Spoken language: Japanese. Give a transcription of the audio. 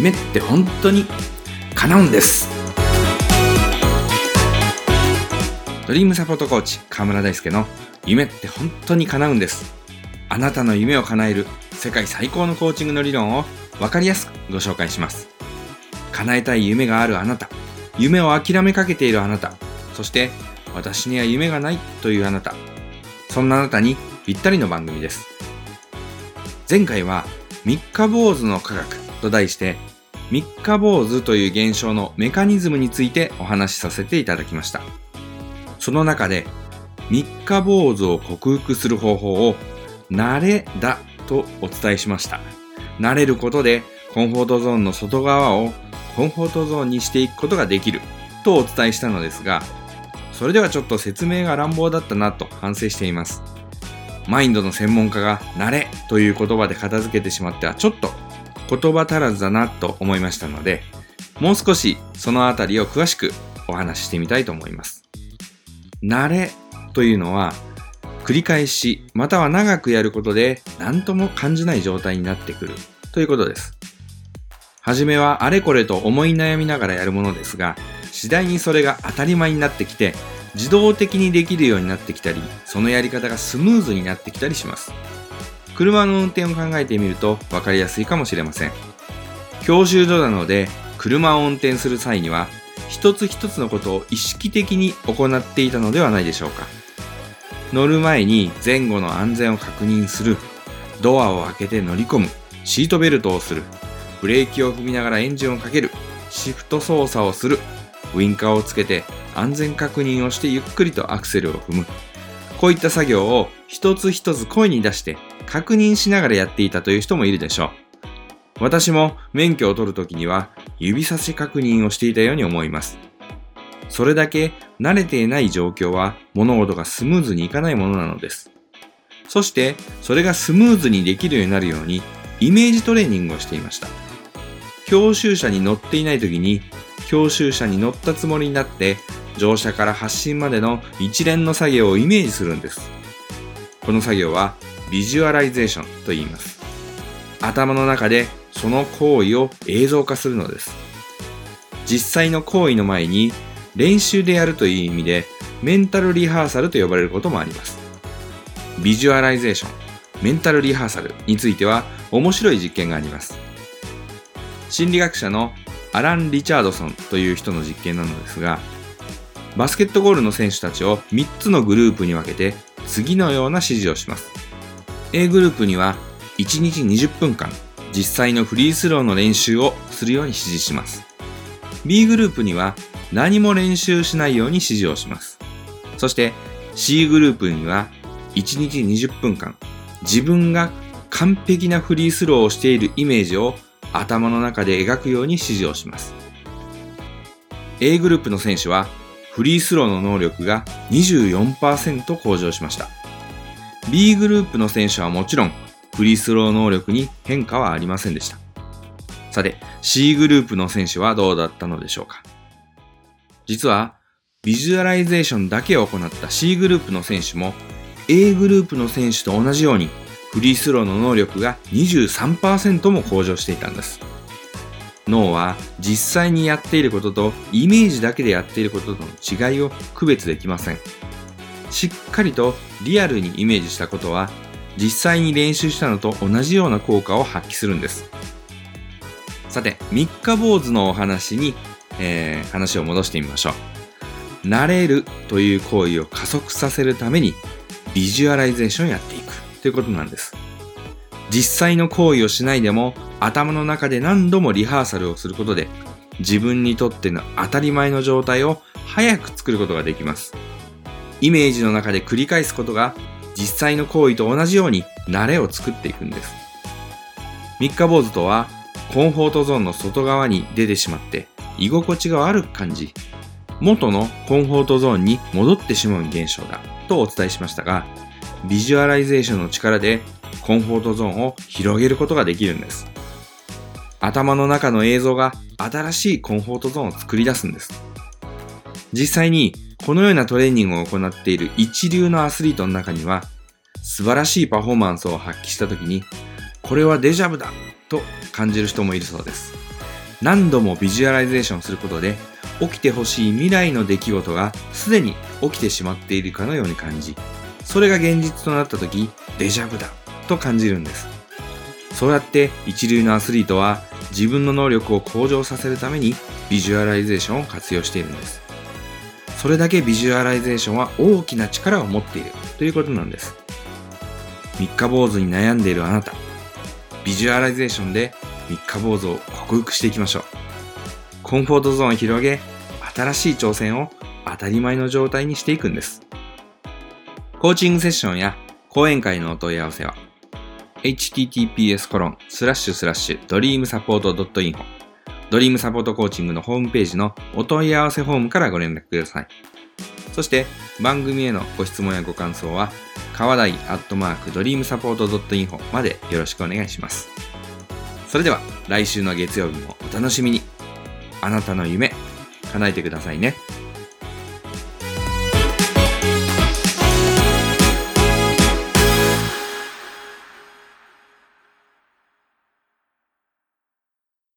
夢って本当に叶うんです。ドリームサポートコーチ河村大輔の夢って本当に叶うんです。あなたの夢を叶える世界最高のコーチングの理論を分かりやすくご紹介します。叶えたい夢があるあなた。夢を諦めかけているあなた。そして私には夢がないというあなた。そんなあなたにぴったりの番組です。前回は三日坊主の科学。と題して三日坊主という現象のメカニズムについてお話しさせていただきました。その中で三日坊主を克服する方法を慣れだとお伝えしました。慣れることでコンフォートゾーンの外側をコンフォートゾーンにしていくことができるとお伝えしたのですがそれではちょっと説明が乱暴だったなと反省しています。マインドの専門家が慣れという言葉で片付けてしまってはちょっと言葉足らずだなと思いましたのでもう少しそのあたりを詳しくお話ししてみたいと思います。慣れというのは繰り返しまたは長くやることで何とも感じない状態になってくるということです。はじめはあれこれと思い悩みながらやるものですが次第にそれが当たり前になってきて自動的にできるようになってきたりそのやり方がスムーズになってきたりします。車の運転を考えてみると分かりやすいかもしれません。教習所なので車を運転する際には一つ一つのことを意識的に行っていたのではないでしょうか。乗る前に前後の安全を確認する。ドアを開けて乗り込む。シートベルトをする。ブレーキを踏みながらエンジンをかける。シフト操作をする。ウインカーをつけて安全確認をしてゆっくりとアクセルを踏む。こういった作業を一つ一つ声に出して確認しながらやっていたという人もいるでしょう。私も免許を取るときには指差し確認をしていたように思います。それだけ慣れていない状況は物事がスムーズにいかないものなのです。そしてそれがスムーズにできるようになるようにイメージトレーニングをしていました。教習車に乗っていない時に教習車に乗ったつもりになって乗車から発進までの一連の作業をイメージするんです。この作業はビジュアライゼーションと言います。頭の中でその行為を映像化するのです。実際の行為の前に練習でやるという意味でメンタルリハーサルと呼ばれることもあります。ビジュアライゼーション、メンタルリハーサルについては面白い実験があります。心理学者のアラン・リチャードソンという人の実験なのですが、バスケットボールの選手たちを3つのグループに分けて次のような指示をします。A グループには1日20分間実際のフリースローの練習をするように指示します。B グループには何も練習しないように指示をします。そして C グループには1日20分間自分が完璧なフリースローをしているイメージを頭の中で描くように指示をします。A グループの選手はフリースローの能力が24%向上しました。B グループの選手はもちろんフリースロー能力に変化はありませんでした。さて、C グループの選手はどうだったのでしょうか実は、ビジュアライゼーションだけを行った C グループの選手も A グループの選手と同じようにフリースローの能力が23%も向上していたんです。脳は実際にやっていることとイメージだけでやっていることとの違いを区別できません。しっかりとリアルにイメージしたことは実際に練習したのと同じような効果を発揮するんです。さて、三日坊主のお話に、えー、話を戻してみましょう。慣れるという行為を加速させるためにビジュアライゼーションをやっていく。ということなんです。実際の行為をしないでも頭の中で何度もリハーサルをすることで自分にとっての当たり前の状態を早く作ることができます。イメージの中で繰り返すことが実際の行為と同じように慣れを作っていくんです。三日坊主とはコンフォートゾーンの外側に出てしまって居心地が悪く感じ元のコンフォートゾーンに戻ってしまう現象だとお伝えしましたがビジュアライゼーションの力でコンフォートゾーンを広げることができるんです。頭の中の映像が新しいコンフォートゾーンを作り出すんです。実際にこのようなトレーニングを行っている一流のアスリートの中には素晴らしいパフォーマンスを発揮した時にこれはデジャブだと感じる人もいるそうです。何度もビジュアライゼーションすることで起きてほしい未来の出来事がすでに起きてしまっているかのように感じ、それが現実となった時、デジャブだと感じるんです。そうやって一流のアスリートは自分の能力を向上させるためにビジュアライゼーションを活用しているんです。それだけビジュアライゼーションは大きな力を持っているということなんです。三日坊主に悩んでいるあなた、ビジュアライゼーションで三日坊主を克服していきましょう。コンフォートゾーンを広げ、新しい挑戦を当たり前の状態にしていくんです。コーチングセッションや講演会のお問い合わせは、https ドリームサポートコーチングのホームページのお問い合わせフォームからご連絡ください。そして番組へのご質問やご感想は、川台アットマークドリームサポート .info までよろしくお願いします。それでは来週の月曜日もお楽しみに。あなたの夢、叶えてくださいね。